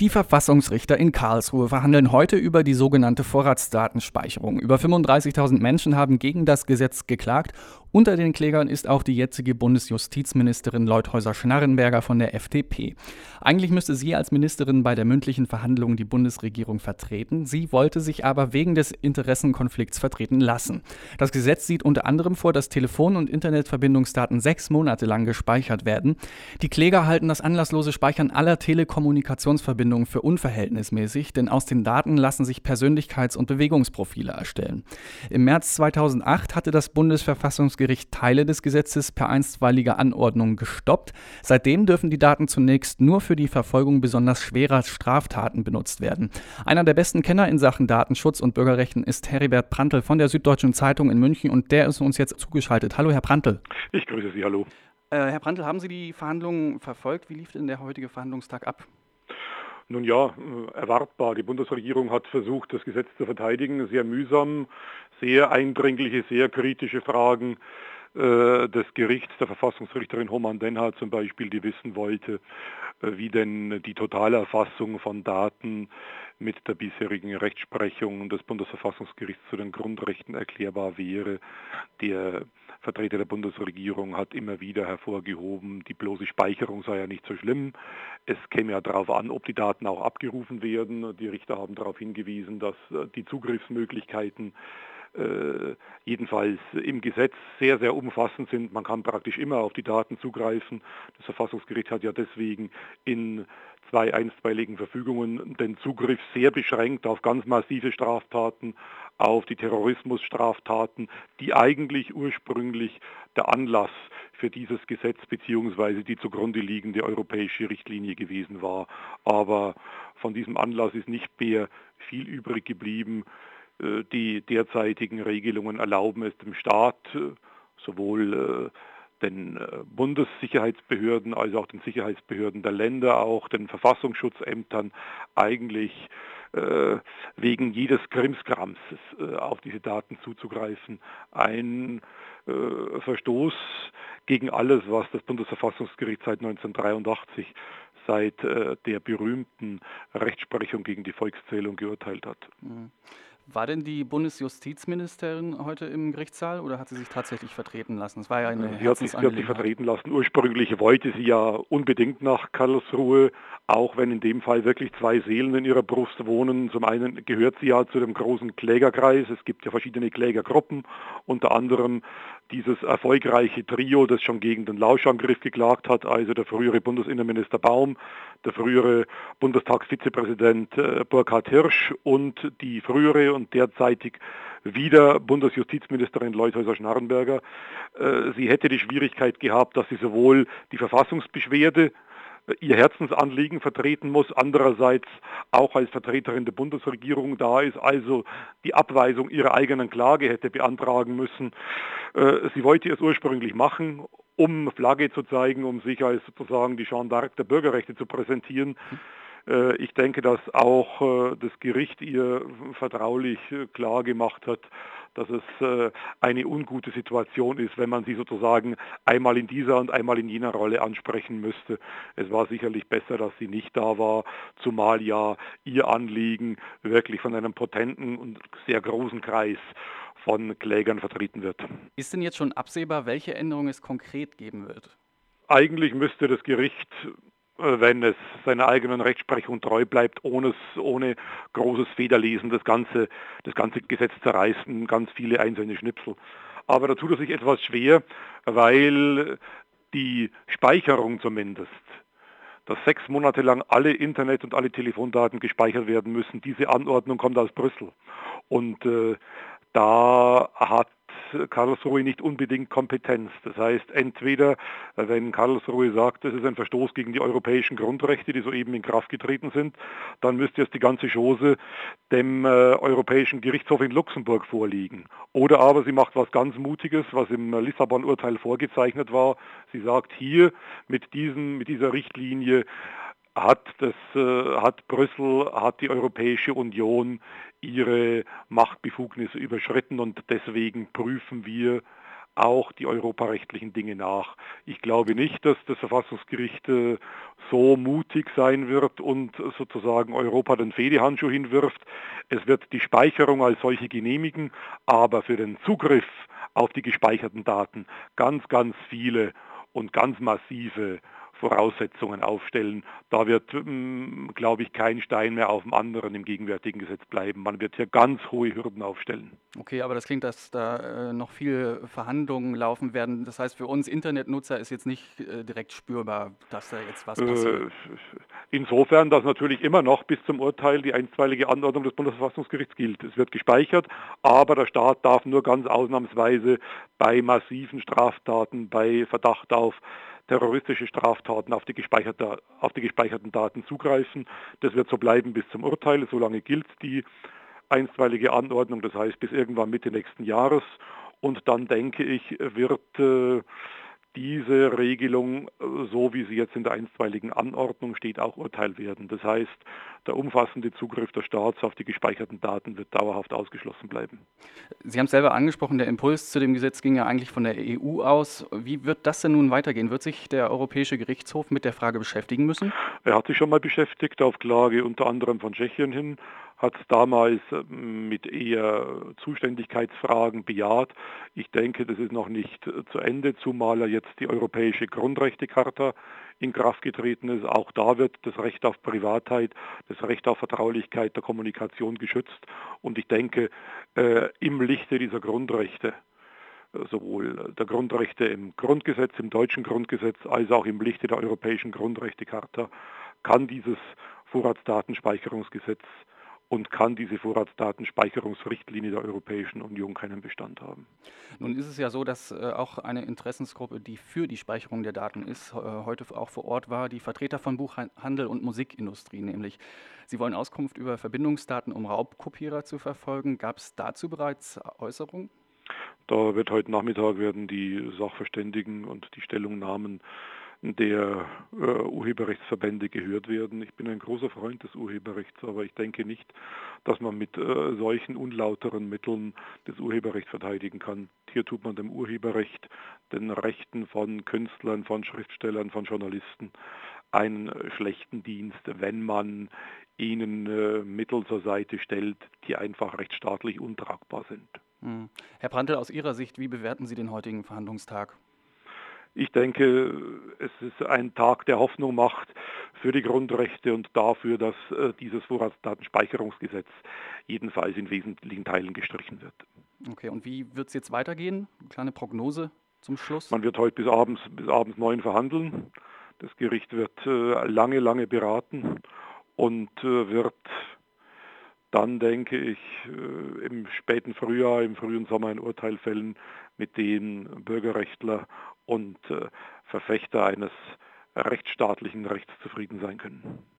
Die Verfassungsrichter in Karlsruhe verhandeln heute über die sogenannte Vorratsdatenspeicherung. Über 35.000 Menschen haben gegen das Gesetz geklagt. Unter den Klägern ist auch die jetzige Bundesjustizministerin Leuthäuser-Schnarrenberger von der FDP. Eigentlich müsste sie als Ministerin bei der mündlichen Verhandlung die Bundesregierung vertreten. Sie wollte sich aber wegen des Interessenkonflikts vertreten lassen. Das Gesetz sieht unter anderem vor, dass Telefon- und Internetverbindungsdaten sechs Monate lang gespeichert werden. Die Kläger halten das anlasslose Speichern aller Telekommunikationsverbindungen für unverhältnismäßig, denn aus den Daten lassen sich Persönlichkeits- und Bewegungsprofile erstellen. Im März 2008 hatte das Bundesverfassungsgericht Teile des Gesetzes per einstweiliger Anordnung gestoppt. Seitdem dürfen die Daten zunächst nur für die Verfolgung besonders schwerer Straftaten benutzt werden. Einer der besten Kenner in Sachen Datenschutz und Bürgerrechten ist Heribert Prantl von der Süddeutschen Zeitung in München und der ist uns jetzt zugeschaltet. Hallo, Herr Prantl. Ich grüße Sie, hallo. Äh, Herr Prantl, haben Sie die Verhandlungen verfolgt? Wie lief denn der heutige Verhandlungstag ab? Nun ja, äh, erwartbar. Die Bundesregierung hat versucht, das Gesetz zu verteidigen. Sehr mühsam, sehr eindringliche, sehr kritische Fragen des Gerichts, der Verfassungsrichterin Homan Denhardt zum Beispiel, die wissen wollte, äh, wie denn die totale Erfassung von Daten mit der bisherigen Rechtsprechung des Bundesverfassungsgerichts zu den Grundrechten erklärbar wäre. Der Vertreter der Bundesregierung hat immer wieder hervorgehoben, die bloße Speicherung sei ja nicht so schlimm. Es käme ja darauf an, ob die Daten auch abgerufen werden. Die Richter haben darauf hingewiesen, dass äh, die Zugriffsmöglichkeiten äh, jedenfalls im Gesetz sehr, sehr umfassend sind. Man kann praktisch immer auf die Daten zugreifen. Das Verfassungsgericht hat ja deswegen in zwei einstweiligen Verfügungen den Zugriff sehr beschränkt auf ganz massive Straftaten, auf die Terrorismusstraftaten, die eigentlich ursprünglich der Anlass für dieses Gesetz bzw. die zugrunde liegende europäische Richtlinie gewesen war. Aber von diesem Anlass ist nicht mehr viel übrig geblieben. Äh, die derzeitigen Regelungen erlauben es dem Staat, äh, sowohl äh, den Bundessicherheitsbehörden als auch den Sicherheitsbehörden der Länder, auch den Verfassungsschutzämtern eigentlich wegen jedes Krimskrams auf diese Daten zuzugreifen. Ein Verstoß gegen alles, was das Bundesverfassungsgericht seit 1983 seit der berühmten Rechtsprechung gegen die Volkszählung geurteilt hat. Mhm. War denn die Bundesjustizministerin heute im Gerichtssaal oder hat sie sich tatsächlich vertreten lassen? Es war ja eine sie hat, sich, sie hat sich vertreten lassen. Ursprünglich wollte sie ja unbedingt nach Karlsruhe, auch wenn in dem Fall wirklich zwei Seelen in ihrer Brust wohnen. Zum einen gehört sie ja zu dem großen Klägerkreis. Es gibt ja verschiedene Klägergruppen, unter anderem dieses erfolgreiche Trio, das schon gegen den Lauschangriff geklagt hat, also der frühere Bundesinnenminister Baum, der frühere Bundestagsvizepräsident äh, Burkhard Hirsch und die frühere und derzeitig wieder Bundesjustizministerin Leuthäuser-Schnarrenberger. Äh, sie hätte die Schwierigkeit gehabt, dass sie sowohl die Verfassungsbeschwerde ihr Herzensanliegen vertreten muss, andererseits auch als Vertreterin der Bundesregierung da ist, also die Abweisung ihrer eigenen Klage hätte beantragen müssen. Äh, sie wollte es ursprünglich machen, um Flagge zu zeigen, um sich als sozusagen die Jeanne d'Arc der Bürgerrechte zu präsentieren. Äh, ich denke, dass auch äh, das Gericht ihr vertraulich klar gemacht hat, dass es äh, eine ungute Situation ist, wenn man sie sozusagen einmal in dieser und einmal in jener Rolle ansprechen müsste. Es war sicherlich besser, dass sie nicht da war, zumal ja ihr Anliegen wirklich von einem potenten und sehr großen Kreis von Klägern vertreten wird. Ist denn jetzt schon absehbar, welche Änderungen es konkret geben wird? Eigentlich müsste das Gericht äh, wenn es seiner eigenen Rechtsprechung treu bleibt, ohne, ohne großes Federlesen das ganze, das ganze Gesetz zerreißen, ganz viele einzelne Schnipsel. Aber da tut er sich etwas schwer, weil die Speicherung zumindest, dass sechs Monate lang alle Internet- und alle Telefondaten gespeichert werden müssen, diese Anordnung kommt aus Brüssel. Und äh, da hat Karlsruhe nicht unbedingt Kompetenz. Das heißt, entweder, äh, wenn Karlsruhe sagt, das ist ein Verstoß gegen die europäischen Grundrechte, die soeben in Kraft getreten sind, dann müsste jetzt die ganze Chose dem äh, Europäischen Gerichtshof in Luxemburg vorliegen. Oder aber sie macht was ganz Mutiges, was im Lissabon-Urteil vorgezeichnet war. Sie sagt hier mit, diesen, mit dieser Richtlinie hat, das, äh, hat Brüssel, hat die Europäische Union ihre Machtbefugnisse überschritten und deswegen prüfen wir auch die europarechtlichen Dinge nach. Ich glaube nicht, dass das Verfassungsgericht äh, so mutig sein wird und sozusagen Europa den Fehdehandschuh hinwirft. Es wird die Speicherung als solche genehmigen, aber für den Zugriff auf die gespeicherten Daten ganz, ganz viele und ganz massive Voraussetzungen aufstellen. Da wird, hm, glaube ich, kein Stein mehr auf dem anderen im gegenwärtigen Gesetz bleiben. Man wird hier ganz hohe Hürden aufstellen. Okay, aber das klingt, dass da äh, noch viele Verhandlungen laufen werden. Das heißt, für uns Internetnutzer ist jetzt nicht äh, direkt spürbar, dass da jetzt was passiert. Äh, insofern, dass natürlich immer noch bis zum Urteil die einstweilige Anordnung des Bundesverfassungsgerichts gilt. Es wird gespeichert, aber der Staat darf nur ganz ausnahmsweise bei massiven Straftaten, bei Verdacht auf terroristische Straftaten auf die, gespeicherte, auf die gespeicherten Daten zugreifen. Das wird so bleiben bis zum Urteil. Solange gilt die einstweilige Anordnung, das heißt bis irgendwann Mitte nächsten Jahres. Und dann denke ich, wird äh, diese Regelung, äh, so wie sie jetzt in der einstweiligen Anordnung steht, auch Urteil werden. Das heißt, der umfassende Zugriff des Staats auf die gespeicherten Daten wird dauerhaft ausgeschlossen bleiben. Sie haben es selber angesprochen, der Impuls zu dem Gesetz ging ja eigentlich von der EU aus. Wie wird das denn nun weitergehen? Wird sich der Europäische Gerichtshof mit der Frage beschäftigen müssen? Er hat sich schon mal beschäftigt, auf Klage unter anderem von Tschechien hin hat es damals ähm, mit eher Zuständigkeitsfragen bejaht. Ich denke, das ist noch nicht äh, zu Ende, zumal er jetzt die Europäische Grundrechtecharta in Kraft getreten ist. Auch da wird das Recht auf Privatheit, das Recht auf Vertraulichkeit der Kommunikation geschützt. Und ich denke, äh, im Lichte dieser Grundrechte, äh, sowohl der Grundrechte im Grundgesetz, im deutschen Grundgesetz, als auch im Lichte der Europäischen Grundrechtecharta, kann dieses Vorratsdatenspeicherungsgesetz und kann diese Vorratsdatenspeicherungsrichtlinie der Europäischen Union keinen Bestand haben. Nun ist es ja so, dass äh, auch eine Interessensgruppe, die für die Speicherung der Daten ist, äh, heute auch vor Ort war, die Vertreter von Buchhandel und Musikindustrie nämlich. Sie wollen Auskunft über Verbindungsdaten, um Raubkopierer zu verfolgen. Gab es dazu bereits Äußerungen? Da wird heute Nachmittag werden die Sachverständigen und die Stellungnahmen der äh, Urheberrechtsverbände gehört werden. Ich bin ein großer Freund des Urheberrechts, aber ich denke nicht, dass man mit äh, solchen unlauteren Mitteln das Urheberrecht verteidigen kann. Hier tut man dem Urheberrecht, den Rechten von Künstlern, von Schriftstellern, von Journalisten einen schlechten Dienst, wenn man ihnen äh, Mittel zur Seite stellt, die einfach rechtsstaatlich untragbar sind. Hm. Herr Prantl, aus Ihrer Sicht, wie bewerten Sie den heutigen Verhandlungstag? Ich denke, es ist ein Tag, der Hoffnung macht für die Grundrechte und dafür, dass äh, dieses Vorratsdatenspeicherungsgesetz jedenfalls in wesentlichen Teilen gestrichen wird. Okay, und wie wird es jetzt weitergehen? Eine kleine Prognose zum Schluss? Man wird heute bis abends, bis abends neun verhandeln. Das Gericht wird äh, lange, lange beraten und äh, wird dann, denke ich, im späten Frühjahr, im frühen Sommer ein Urteil fällen, mit dem Bürgerrechtler und äh, Verfechter eines rechtsstaatlichen Rechts zufrieden sein können.